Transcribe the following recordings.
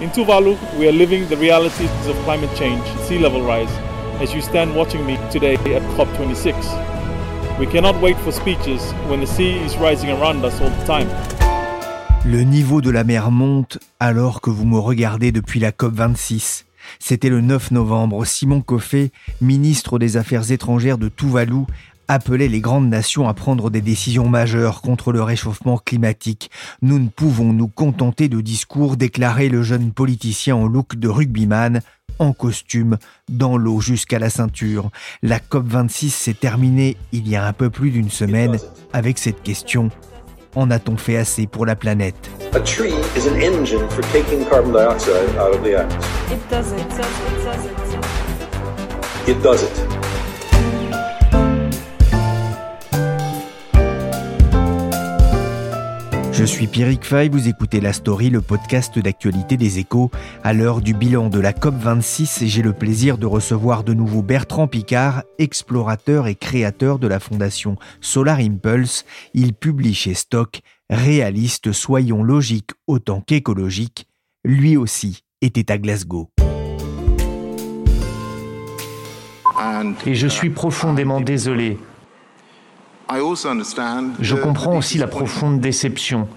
In Tuvalu, we are living the realities of climate change, sea level rise, as you stand watching me today at COP26. We cannot wait for speeches when the sea is rising around us all the time. Le niveau de la mer monte alors que vous me regardez depuis la COP26. C'était le 9 novembre. Simon Coffey, ministre des Affaires étrangères de Tuvalu, appelait les grandes nations à prendre des décisions majeures contre le réchauffement climatique. Nous ne pouvons nous contenter de discours, déclarait le jeune politicien en look de rugbyman, en costume, dans l'eau jusqu'à la ceinture. La COP26 s'est terminée il y a un peu plus d'une semaine avec cette question. En a-t-on fait assez pour la planète? A tree is suis Pierrick Fay, vous écoutez La Story, le podcast d'actualité des échos. À l'heure du bilan de la COP26, j'ai le plaisir de recevoir de nouveau Bertrand Picard, explorateur et créateur de la fondation Solar Impulse. Il publie chez Stock Réaliste, soyons logiques autant qu'écologiques. Lui aussi était à Glasgow. Et je suis profondément désolé. Je comprends aussi la profonde déception.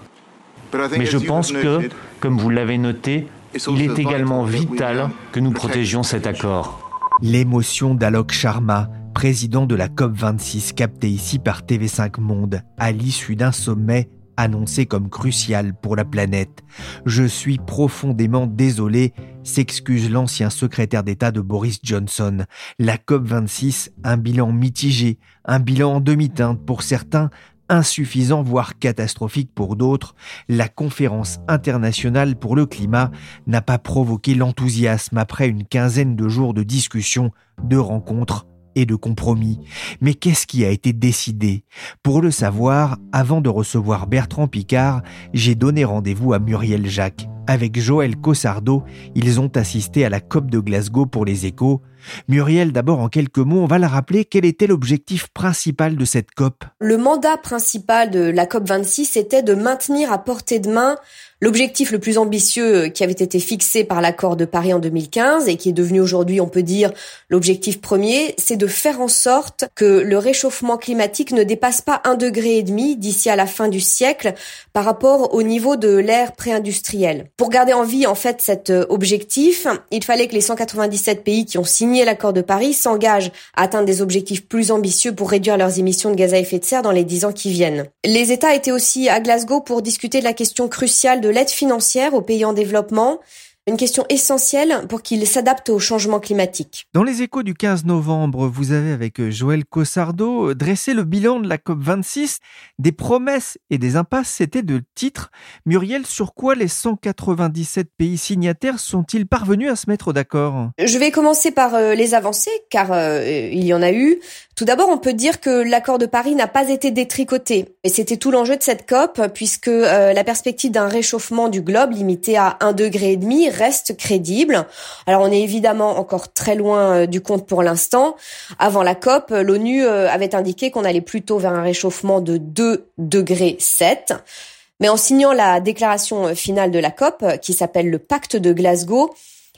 Mais je pense que, comme vous l'avez noté, il est également vital que nous protégions cet accord. L'émotion d'Alok Sharma, président de la COP26 captée ici par TV5 Monde, à l'issue d'un sommet annoncé comme crucial pour la planète. Je suis profondément désolé, s'excuse l'ancien secrétaire d'État de Boris Johnson. La COP26, un bilan mitigé, un bilan en demi-teinte pour certains, insuffisant voire catastrophique pour d'autres, la conférence internationale pour le climat n'a pas provoqué l'enthousiasme après une quinzaine de jours de discussions, de rencontres et de compromis. Mais qu'est-ce qui a été décidé? Pour le savoir, avant de recevoir Bertrand Picard, j'ai donné rendez-vous à Muriel Jacques. Avec Joël Cossardo, ils ont assisté à la COP de Glasgow pour les échos. Muriel, d'abord en quelques mots, on va la rappeler, quel était l'objectif principal de cette COP? Le mandat principal de la COP 26 était de maintenir à portée de main L'objectif le plus ambitieux qui avait été fixé par l'accord de Paris en 2015 et qui est devenu aujourd'hui, on peut dire, l'objectif premier, c'est de faire en sorte que le réchauffement climatique ne dépasse pas un degré et demi d'ici à la fin du siècle par rapport au niveau de l'ère pré-industrielle. Pour garder en vie, en fait, cet objectif, il fallait que les 197 pays qui ont signé l'accord de Paris s'engagent à atteindre des objectifs plus ambitieux pour réduire leurs émissions de gaz à effet de serre dans les dix ans qui viennent. Les États étaient aussi à Glasgow pour discuter de la question cruciale de l'aide financière aux pays en développement, une question essentielle pour qu'ils s'adaptent au changement climatique. Dans les échos du 15 novembre, vous avez avec euh, Joël Cossardo euh, dressé le bilan de la COP26, des promesses et des impasses, c'était de titre. Muriel, sur quoi les 197 pays signataires sont-ils parvenus à se mettre d'accord? Je vais commencer par euh, les avancées, car il y en a eu. Tout d'abord, on peut dire que l'accord de Paris n'a pas été détricoté. Et c'était tout l'enjeu de cette COP, puisque la perspective d'un réchauffement du globe limité à un degré et demi reste crédible. Alors on est évidemment encore très loin euh, du compte pour l'instant. Avant la COP, l'ONU euh, avait indiqué qu'on allait plutôt vers un réchauffement de 2 degrés 7. Mais en signant la déclaration euh, finale de la COP, qui s'appelle le pacte de Glasgow,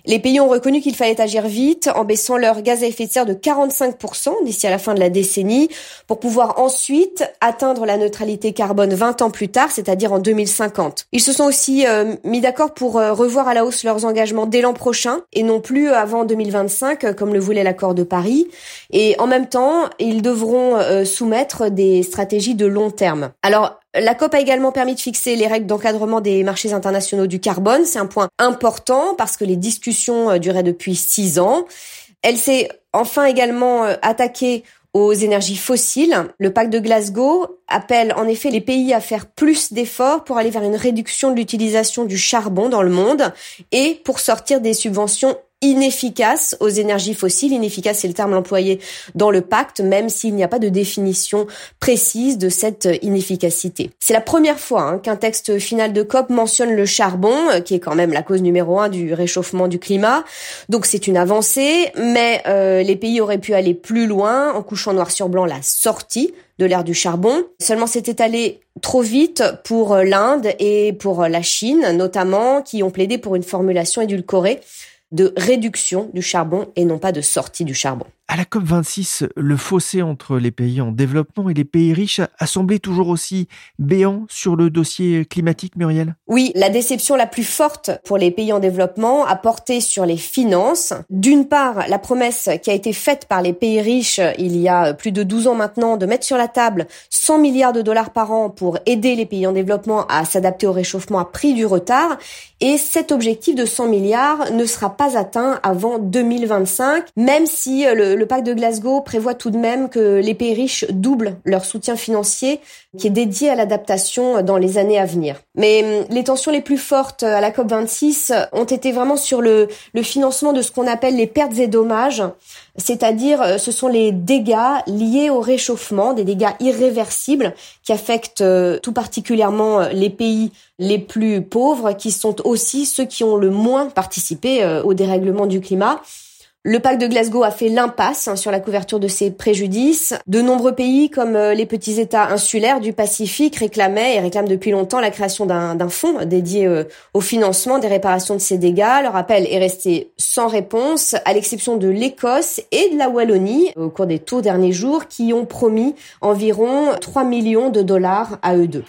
les pays ont reconnu qu'il fallait agir vite en baissant leur gaz à effet de serre de 45% d'ici à la fin de la décennie pour pouvoir ensuite atteindre la neutralité carbone 20 ans plus tard, c'est-à-dire en 2050. Ils se sont aussi euh, mis d'accord pour euh, revoir à la hausse leurs engagements dès l'an prochain et non plus avant 2025 euh, comme le voulait l'accord de Paris. Et en même temps, ils devront soumettre des stratégies de long terme. Alors, la COP a également permis de fixer les règles d'encadrement des marchés internationaux du carbone. C'est un point important parce que les discussions euh, duraient depuis six ans. Elle s'est enfin également euh, attaquée aux énergies fossiles. Le pacte de Glasgow appelle en effet les pays à faire plus d'efforts pour aller vers une réduction de l'utilisation du charbon dans le monde et pour sortir des subventions inefficace aux énergies fossiles. Inefficace, c'est le terme employé dans le pacte, même s'il n'y a pas de définition précise de cette inefficacité. C'est la première fois hein, qu'un texte final de COP mentionne le charbon, euh, qui est quand même la cause numéro un du réchauffement du climat. Donc c'est une avancée, mais euh, les pays auraient pu aller plus loin en couchant noir sur blanc la sortie de l'ère du charbon. Seulement c'était allé trop vite pour l'Inde et pour la Chine notamment, qui ont plaidé pour une formulation édulcorée de réduction du charbon et non pas de sortie du charbon. À la COP26, le fossé entre les pays en développement et les pays riches a semblé toujours aussi béant sur le dossier climatique, Muriel? Oui, la déception la plus forte pour les pays en développement a porté sur les finances. D'une part, la promesse qui a été faite par les pays riches il y a plus de 12 ans maintenant de mettre sur la table 100 milliards de dollars par an pour aider les pays en développement à s'adapter au réchauffement a pris du retard. Et cet objectif de 100 milliards ne sera pas atteint avant 2025, même si le le, pacte de Glasgow prévoit tout de même que les pays riches doublent leur soutien financier qui est dédié à l'adaptation dans les années à venir. Mais hum, les tensions les plus fortes à la COP26 ont été vraiment sur le, financement de ce qu'on appelle les pertes et dommages, c'est-à-dire euh, ce sont les dégâts liés au réchauffement, des dégâts irréversibles qui affectent euh, tout particulièrement euh, les pays les plus pauvres, qui sont aussi ceux qui ont le moins participé au dérèglement du climat. Le pacte de Glasgow a fait l'impasse hein, sur la couverture de ces préjudices. De nombreux pays, comme euh, les petits États insulaires du Pacifique, réclamaient et réclament depuis longtemps la création d'un fonds dédié euh, au financement des réparations de ces dégâts. Leur appel est resté sans réponse, à l'exception de l'Écosse et de la Wallonie, au cours des tout derniers jours, qui ont promis environ 3 millions de dollars à eux deux.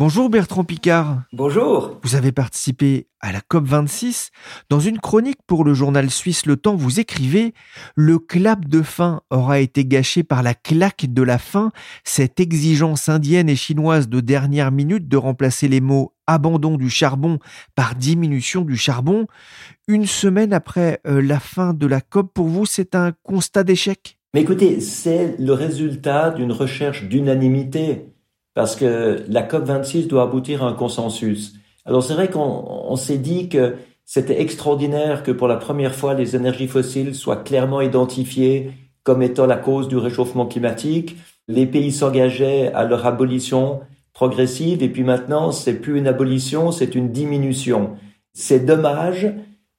Bonjour Bertrand Picard. Bonjour. Vous avez participé à la COP26. Dans une chronique pour le journal suisse Le Temps, vous écrivez Le clap de fin aura été gâché par la claque de la fin, cette exigence indienne et chinoise de dernière minute de remplacer les mots abandon du charbon par diminution du charbon. Une semaine après euh, la fin de la COP, pour vous, c'est un constat d'échec? Mais écoutez, c'est le résultat d'une recherche d'unanimité parce que la COP26 doit aboutir à un consensus. Alors c'est vrai qu'on s'est dit que c'était extraordinaire que pour la première fois les énergies fossiles soient clairement identifiées comme étant la cause du réchauffement climatique. Les pays s'engageaient à leur abolition progressive et puis maintenant c'est plus une abolition, c'est une diminution. C'est dommage,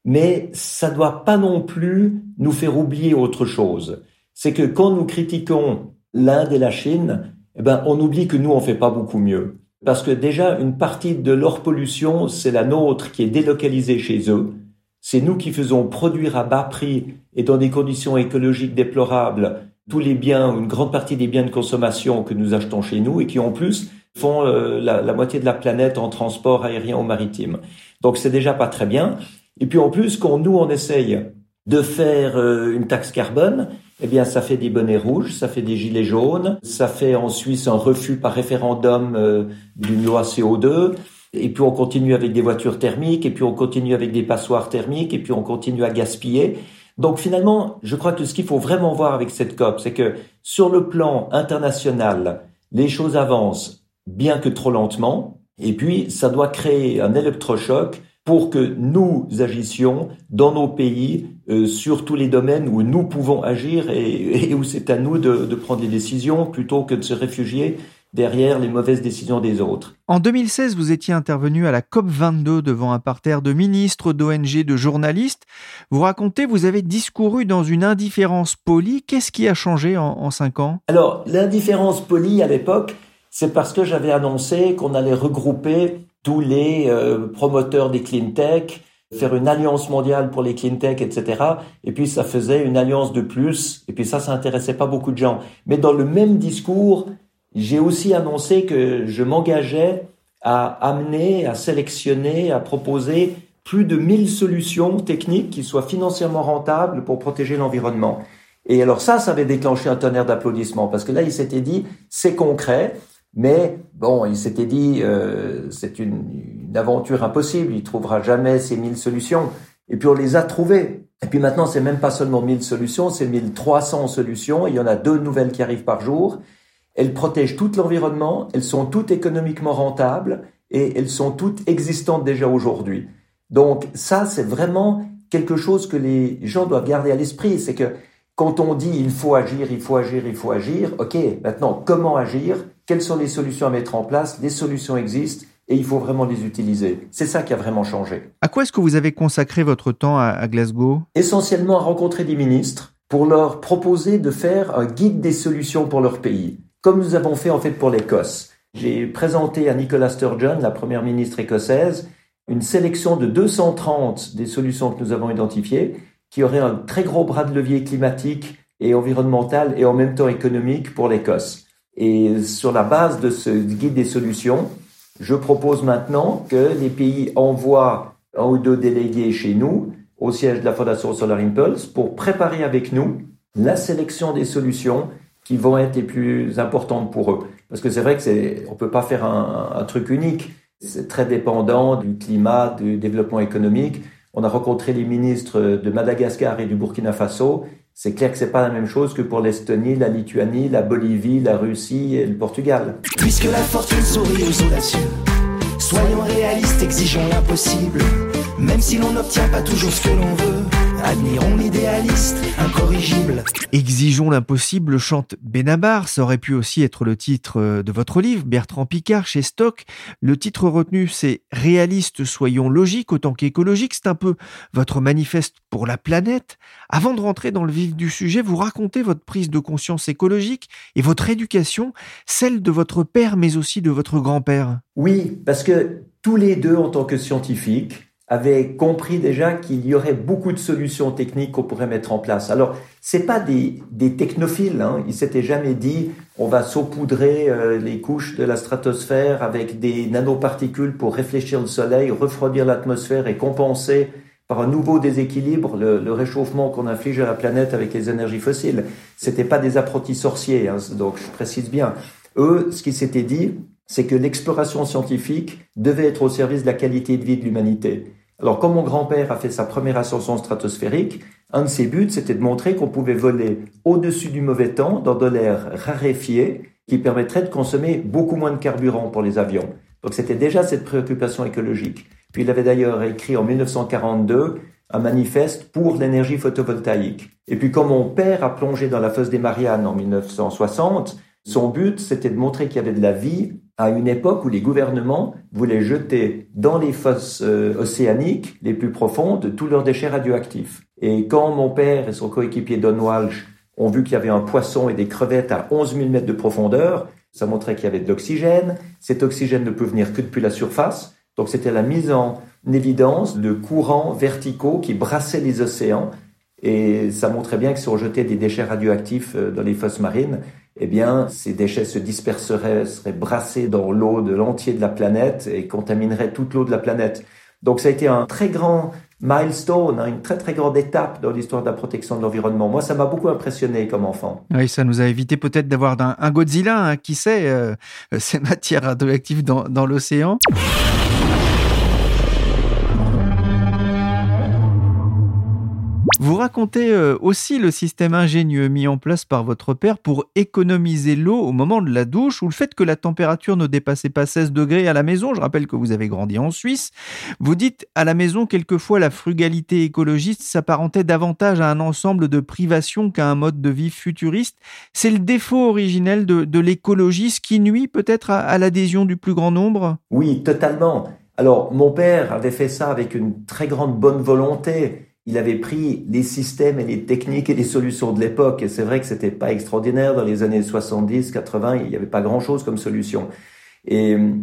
mais ça doit pas non plus nous faire oublier autre chose. C'est que quand nous critiquons l'Inde et la Chine, eh ben, on oublie que nous, on fait pas beaucoup mieux. Parce que déjà, une partie de leur pollution, c'est la nôtre qui est délocalisée chez eux. C'est nous qui faisons produire à bas prix et dans des conditions écologiques déplorables tous les biens, une grande partie des biens de consommation que nous achetons chez nous et qui en plus font euh, la, moitié de la planète en transport aérien ou maritime. Donc c'est déjà pas très bien. Et puis en plus, quand nous on essaye de faire euh, une taxe carbone, eh bien, ça fait des bonnets rouges, ça fait des gilets jaunes, ça fait en Suisse un refus par référendum euh, d'une loi CO2. Et puis on continue avec des voitures thermiques, et puis on continue avec des passoires thermiques, et puis on continue à gaspiller. Donc finalement, je crois que ce qu'il faut vraiment voir avec cette COP, c'est que sur le plan international, les choses avancent, bien que trop lentement, et puis ça doit créer un électrochoc pour que nous agissions dans nos pays euh, sur tous les domaines où nous pouvons agir et, où c'est à nous de, de, prendre des décisions plutôt que de se réfugier derrière les mauvaises décisions des autres. En 2016, vous étiez intervenu à la COP22 devant un parterre de ministres, d'ONG, de journalistes. Vous racontez, vous avez discouru dans une indifférence polie. Qu'est-ce qui a changé en, en cinq ans? Alors, l'indifférence polie à l'époque, c'est parce que j'avais annoncé qu'on allait regrouper tous les euh, promoteurs des clean tech, faire une alliance mondiale pour les clean tech, etc. Et puis ça faisait une alliance de plus. Et puis ça, ça intéressait pas beaucoup de gens. Mais dans le même discours, j'ai aussi annoncé que je m'engageais à amener, à sélectionner, à proposer plus de 1000 solutions techniques qui soient financièrement rentables pour protéger l'environnement. Et alors ça, ça avait déclenché un tonnerre d'applaudissements parce que là, il s'était dit, c'est concret, mais bon, il s'était dit, euh, c'est une, une, aventure impossible, il trouvera jamais ces mille solutions. Et puis on les a trouvées. Et puis maintenant, c'est même pas seulement 1000 solutions, c'est 1300 solutions. Il y en a deux nouvelles qui arrivent par jour. Elles protègent tout l'environnement, elles sont toutes économiquement rentables et elles sont toutes existantes déjà aujourd'hui. Donc ça, c'est vraiment quelque chose que les gens doivent garder à l'esprit. C'est que quand on dit il faut agir, il faut agir, il faut agir, ok, maintenant comment agir? Quelles sont les solutions à mettre en place? Les solutions existent et il faut vraiment les utiliser. C'est ça qui a vraiment changé. À quoi est-ce que vous avez consacré votre temps à, Glasgow? Essentiellement à rencontrer des ministres pour leur proposer de faire un guide des solutions pour leur pays, comme nous avons fait en fait pour l'Écosse. J'ai présenté à Nicola Sturgeon, la première ministre écossaise, une sélection de 230 des solutions que nous avons identifiées, qui auraient un très gros bras de levier climatique et environnemental et en même temps économique pour l'Écosse. Et sur la base de ce guide des solutions, je propose maintenant que les pays envoient un ou deux délégués chez nous au siège de la Fondation Solar Impulse pour préparer avec nous la sélection des solutions qui vont être les plus importantes pour eux. Parce que c'est vrai que c'est, on peut pas faire un, un truc unique. C'est très dépendant du climat, du développement économique. On a rencontré les ministres de Madagascar et du Burkina Faso. C'est clair que c'est pas la même chose que pour l'Estonie, la Lituanie, la Bolivie, la Russie et le Portugal. Puisque la fortune sourit aux audacieux, soyons réalistes, exigeons l'impossible, même si l'on n'obtient pas toujours ce que l'on veut. Admirons l'idéaliste, incorrigible. Exigeons l'impossible, chante Benabar. Ça aurait pu aussi être le titre euh, de votre livre, Bertrand Picard, chez Stock. Le titre retenu, c'est Réaliste, soyons logiques autant qu'écologiques. C'est un peu votre manifeste pour la planète. Avant de rentrer dans le vif du sujet, vous racontez votre prise de conscience écologique et votre éducation, celle de votre père, mais aussi de votre grand-père. Oui, parce que tous les deux, en tant que scientifiques, avait compris déjà qu'il y aurait beaucoup de solutions techniques qu'on pourrait mettre en place. Alors, c'est pas des, des technophiles. Hein. Ils s'étaient jamais dit on va saupoudrer euh, les couches de la stratosphère avec des nanoparticules pour réfléchir le Soleil, refroidir l'atmosphère et compenser par un nouveau déséquilibre le, le réchauffement qu'on inflige à la planète avec les énergies fossiles. C'était pas des apprentis sorciers. Hein, donc, je précise bien. Eux, ce qui s'était dit, c'est que l'exploration scientifique devait être au service de la qualité de vie de l'humanité. Alors, comme mon grand-père a fait sa première ascension stratosphérique, un de ses buts, c'était de montrer qu'on pouvait voler au-dessus du mauvais temps dans de l'air raréfié qui permettrait de consommer beaucoup moins de carburant pour les avions. Donc, c'était déjà cette préoccupation écologique. Puis, il avait d'ailleurs écrit en 1942 un manifeste pour l'énergie photovoltaïque. Et puis, quand mon père a plongé dans la fosse des Mariannes en 1960, son but, c'était de montrer qu'il y avait de la vie à une époque où les gouvernements voulaient jeter dans les fosses euh, océaniques les plus profondes tous leurs déchets radioactifs. Et quand mon père et son coéquipier Don Walsh ont vu qu'il y avait un poisson et des crevettes à 11 000 mètres de profondeur, ça montrait qu'il y avait de l'oxygène. Cet oxygène ne peut venir que depuis la surface. Donc c'était la mise en évidence de courants verticaux qui brassaient les océans. Et ça montrait bien que si on jetait des déchets radioactifs euh, dans les fosses marines, eh bien, ces déchets se disperseraient, seraient brassés dans l'eau de l'entier de la planète et contamineraient toute l'eau de la planète. Donc, ça a été un très grand milestone, hein, une très très grande étape dans l'histoire de la protection de l'environnement. Moi, ça m'a beaucoup impressionné comme enfant. Oui, ça nous a évité peut-être d'avoir un, Godzilla, hein, qui sait, euh, ces matières radioactives dans l'océan. Racontez euh, aussi le système ingénieux mis en place par votre père pour économiser l'eau au moment de la douche ou le fait que la température ne dépassait pas 16 degrés à la maison. Je rappelle que vous avez grandi en Suisse. Vous dites à la maison quelquefois la frugalité écologiste s'apparentait davantage à un ensemble de privations qu'à un mode de vie futuriste. C'est le défaut originel de, l'écologie, ce qui nuit peut-être à l'adhésion du plus grand nombre? Oui, totalement. Alors, mon père avait fait ça avec une très grande bonne volonté il avait pris les systèmes et les techniques et les solutions de l'époque. Et c'est vrai que c'était pas extraordinaire dans les années 70, 80. Il n'y avait pas grand chose comme solution. Et euh,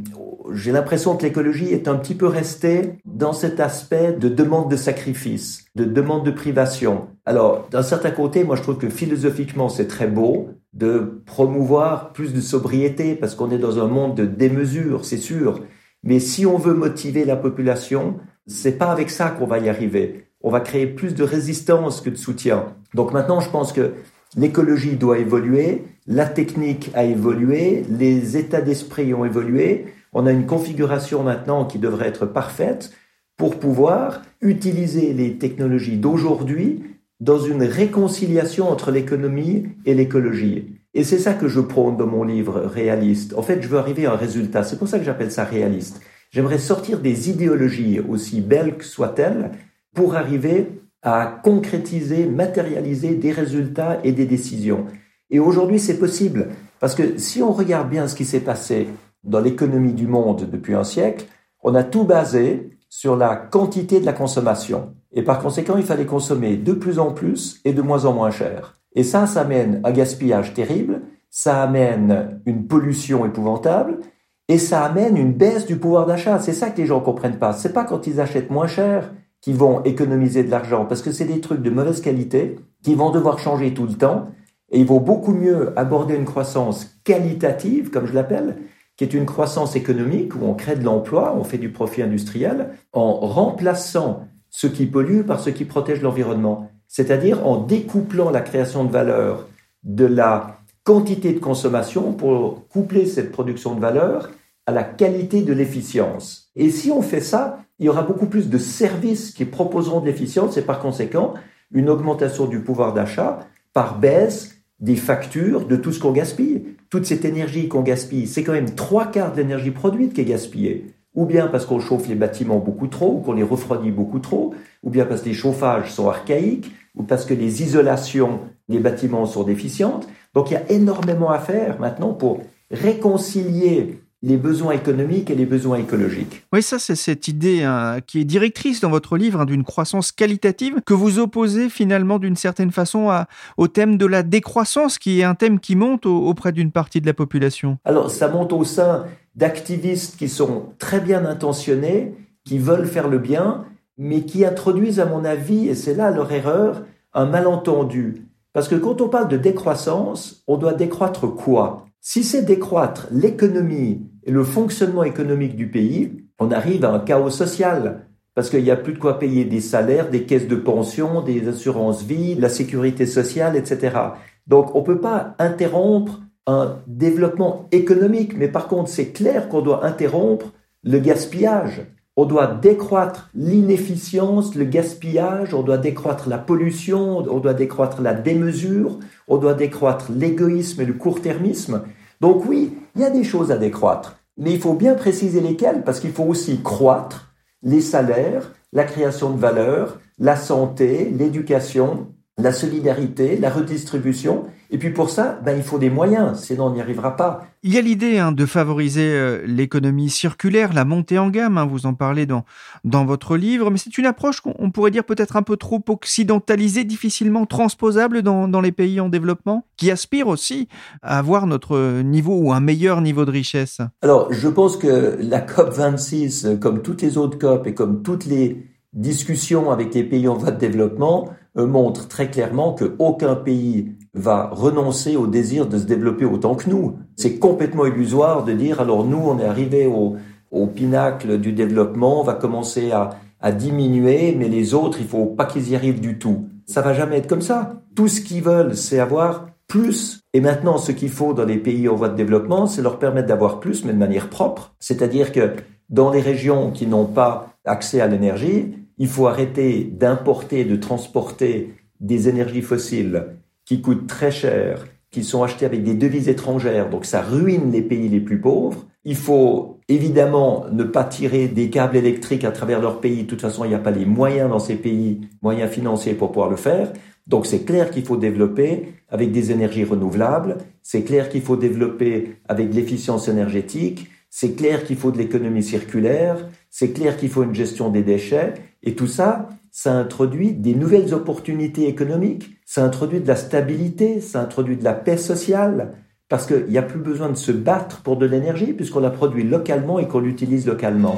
j'ai l'impression que l'écologie est un petit peu restée dans cet aspect de demande de sacrifice, de demande de privation. Alors, d'un certain côté, moi je trouve que philosophiquement c'est très beau de promouvoir plus de sobriété parce qu'on est dans un monde de démesure, c'est sûr. Mais si on veut motiver la population, c'est pas avec ça qu'on va y arriver on va créer plus de résistance que de soutien. Donc maintenant, je pense que l'écologie doit évoluer, la technique a évolué, les états d'esprit ont évolué. On a une configuration maintenant qui devrait être parfaite pour pouvoir utiliser les technologies d'aujourd'hui dans une réconciliation entre l'économie et l'écologie. Et c'est ça que je prône dans mon livre réaliste. En fait, je veux arriver à un résultat. C'est pour ça que j'appelle ça réaliste. J'aimerais sortir des idéologies, aussi belles que soient-elles, pour arriver à concrétiser, matérialiser des résultats et des décisions. Et aujourd'hui, c'est possible. Parce que si on regarde bien ce qui s'est passé dans l'économie du monde depuis un siècle, on a tout basé sur la quantité de la consommation. Et par conséquent, il fallait consommer de plus en plus et de moins en moins cher. Et ça, ça amène un gaspillage terrible, ça amène une pollution épouvantable, et ça amène une baisse du pouvoir d'achat. C'est ça que les gens comprennent pas. C'est pas quand ils achètent moins cher qu'ils vont économiser de l'argent, parce que c'est des trucs de mauvaise qualité qui vont devoir changer tout le temps, et il vaut beaucoup mieux aborder une croissance qualitative, comme je l'appelle, qui est une croissance économique où on crée de l'emploi, on fait du profit industriel, en remplaçant ce qui pollue par ce qui protège l'environnement, c'est-à-dire en découplant la création de valeur de la quantité de consommation pour coupler cette production de valeur à la qualité de l'efficience. Et si on fait ça, il y aura beaucoup plus de services qui proposeront de l'efficience et par conséquent une augmentation du pouvoir d'achat par baisse des factures de tout ce qu'on gaspille. Toute cette énergie qu'on gaspille, c'est quand même trois quarts de l'énergie produite qui est gaspillée. Ou bien parce qu'on chauffe les bâtiments beaucoup trop, ou qu'on les refroidit beaucoup trop, ou bien parce que les chauffages sont archaïques, ou parce que les isolations des bâtiments sont déficientes. Donc il y a énormément à faire maintenant pour réconcilier les besoins économiques et les besoins écologiques. Oui, ça, c'est cette idée hein, qui est directrice dans votre livre hein, d'une croissance qualitative que vous opposez finalement d'une certaine façon au thème de la décroissance, qui est un thème qui monte auprès d'une partie de la population. Alors, ça monte au sein d'activistes qui sont très bien intentionnés, qui veulent faire le bien, mais qui introduisent, à mon avis, et c'est là leur erreur, un malentendu. Parce que quand on parle de décroissance, on doit décroître quoi? Si c'est décroître l'économie et le fonctionnement économique du pays, on arrive à un chaos social. Parce qu'il n'y a plus de quoi payer des salaires, des caisses de pension, des assurances vie, la sécurité sociale, etc. Donc on ne peut pas interrompre un développement économique, mais par contre c'est clair qu'on doit interrompre le gaspillage. On doit décroître l'inefficience, le gaspillage, on doit décroître la pollution, on doit décroître la démesure, on doit décroître l'égoïsme et le court-termisme. Donc oui, il y a des choses à décroître, mais il faut bien préciser lesquelles, parce qu'il faut aussi croître les salaires, la création de valeur, la santé, l'éducation, la solidarité, la redistribution. Et puis pour ça, ben, il faut des moyens, sinon on n'y arrivera pas. Il y a l'idée hein, de favoriser euh, l'économie circulaire, la montée en gamme, hein, vous en parlez dans, dans votre livre, mais c'est une approche qu'on pourrait dire peut-être un peu trop occidentalisée, difficilement transposable dans, dans les pays en développement, qui aspirent aussi à avoir notre niveau ou un meilleur niveau de richesse. Alors, je pense que la COP26, comme toutes les autres COP et comme toutes les discussions avec les pays en voie de développement, montre très clairement qu'aucun pays va renoncer au désir de se développer autant que nous. C'est complètement illusoire de dire alors nous on est arrivé au, au pinacle du développement, on va commencer à, à diminuer, mais les autres il faut pas qu'ils y arrivent du tout. Ça va jamais être comme ça. Tout ce qu'ils veulent, c'est avoir plus. Et maintenant, ce qu'il faut dans les pays en voie de développement, c'est leur permettre d'avoir plus, mais de manière propre. C'est-à-dire que dans les régions qui n'ont pas accès à l'énergie, il faut arrêter d'importer, de transporter des énergies fossiles qui coûtent très cher, qui sont achetées avec des devises étrangères, donc ça ruine les pays les plus pauvres. Il faut évidemment ne pas tirer des câbles électriques à travers leur pays. De toute façon, il n'y a pas les moyens dans ces pays, moyens financiers pour pouvoir le faire. Donc c'est clair qu'il faut développer avec des énergies renouvelables, c'est clair qu'il faut développer avec l'efficience énergétique, c'est clair qu'il faut de l'économie circulaire, c'est clair qu'il faut une gestion des déchets, et tout ça, ça introduit des nouvelles opportunités économiques, ça introduit de la stabilité, ça introduit de la paix sociale, parce qu'il n'y a plus besoin de se battre pour de l'énergie, puisqu'on la produit localement et qu'on l'utilise localement.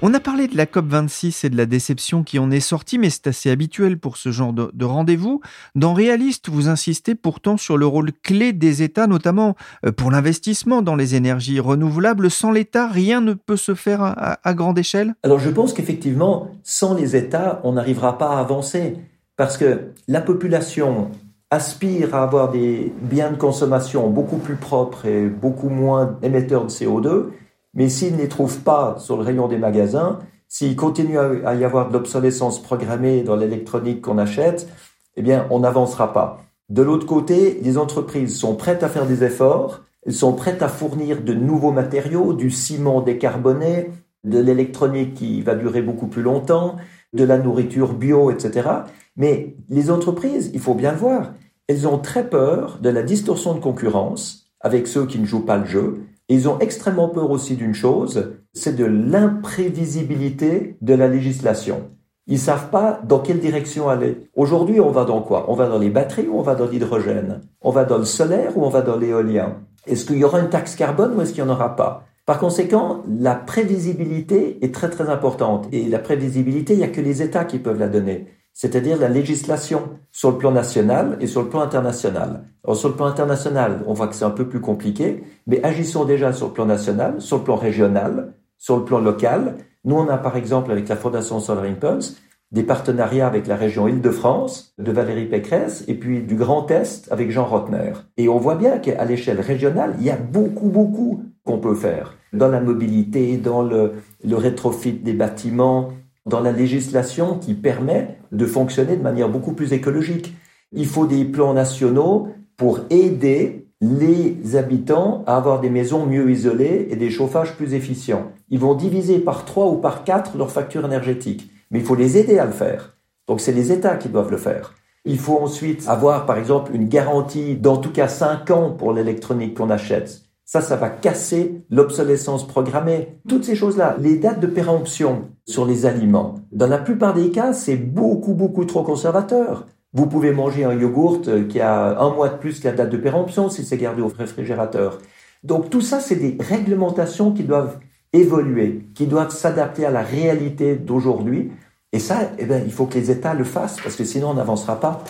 On a parlé de la COP26 et de la déception qui en est sortie, mais c'est assez habituel pour ce genre de, rendez-vous. Dans Réaliste, vous insistez pourtant sur le rôle clé des États, notamment euh, pour l'investissement dans les énergies renouvelables. Sans l'État, rien ne peut se faire à, grande échelle Alors je pense qu'effectivement, sans les États, on n'arrivera pas à avancer, parce que la population aspire à avoir des biens de consommation beaucoup plus propres et beaucoup moins émetteurs de CO2, Mais s'ils ne les trouvent pas sur le rayon des magasins, s'il continue à y avoir de l'obsolescence programmée dans l'électronique qu'on achète, eh bien, on n'avancera pas. De l'autre côté, les entreprises sont prêtes à faire des efforts, elles sont prêtes à fournir de nouveaux matériaux, du ciment décarboné, de l'électronique qui va durer beaucoup plus longtemps, de la nourriture bio, etc. Mais les entreprises, il faut bien le voir, elles ont très peur de la distorsion de concurrence avec ceux qui ne jouent pas le jeu. Et ils ont extrêmement peur aussi d'une chose, c'est de l'imprévisibilité de la législation. Ils savent pas dans quelle direction aller. Aujourd'hui, on va dans quoi? On va dans les batteries ou on va dans l'hydrogène? On va dans le solaire ou on va dans l'éolien? Est-ce qu'il y aura une taxe carbone ou est-ce qu'il n'y en aura pas? Par conséquent, la prévisibilité est très très importante. Et la prévisibilité, il n'y a que les États qui peuvent la donner. C'est-à-dire la législation sur le plan national et sur le plan international. Alors, sur le plan international, on voit que c'est un peu plus compliqué, mais agissons déjà sur le plan national, sur le plan régional, sur le plan local. Nous, on a par exemple avec la Fondation Solar Impulse des partenariats avec la région Île-de-France, de Valérie Pécresse, et puis du Grand Est avec Jean Rotner. Et on voit bien qu'à l'échelle régionale, il y a beaucoup, beaucoup qu'on peut faire dans la mobilité, dans le, le rétrofit des bâtiments, dans la législation qui permet de fonctionner de manière beaucoup plus écologique. Il faut des plans nationaux pour aider les habitants à avoir des maisons mieux isolées et des chauffages plus efficients. Ils vont diviser par trois ou par quatre leur facture énergétique, mais il faut les aider à le faire. Donc c'est les États qui doivent le faire. Il faut ensuite avoir, par exemple, une garantie d'en tout cas cinq ans pour l'électronique qu'on achète. Ça, ça va casser l'obsolescence programmée. Toutes ces choses-là, les dates de péremption sur les aliments. Dans la plupart des cas, c'est beaucoup, beaucoup trop conservateur. Vous pouvez manger un yogourt qui a un mois de plus que la date de péremption si c'est gardé au réfrigérateur. Donc tout ça, c'est des réglementations qui doivent évoluer, qui doivent s'adapter à la réalité d'aujourd'hui. Et ça, eh bien, il faut que les États le fassent parce que sinon on n'avancera pas.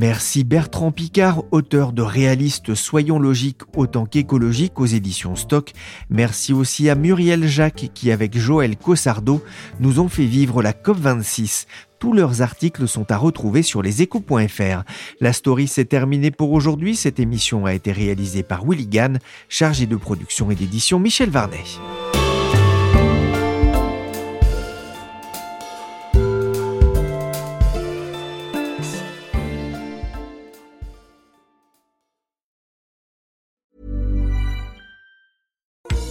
Merci Bertrand Picard, auteur de Réalistes Soyons logiques autant qu'écologiques aux éditions Stock. Merci aussi à Muriel Jacques qui, avec Joël Cossardo, nous ont fait vivre la COP26. Tous leurs articles sont à retrouver sur leséchos.fr. La story s'est terminée pour aujourd'hui. Cette émission a été réalisée par Willy Gann, chargé de production et d'édition Michel Varnet.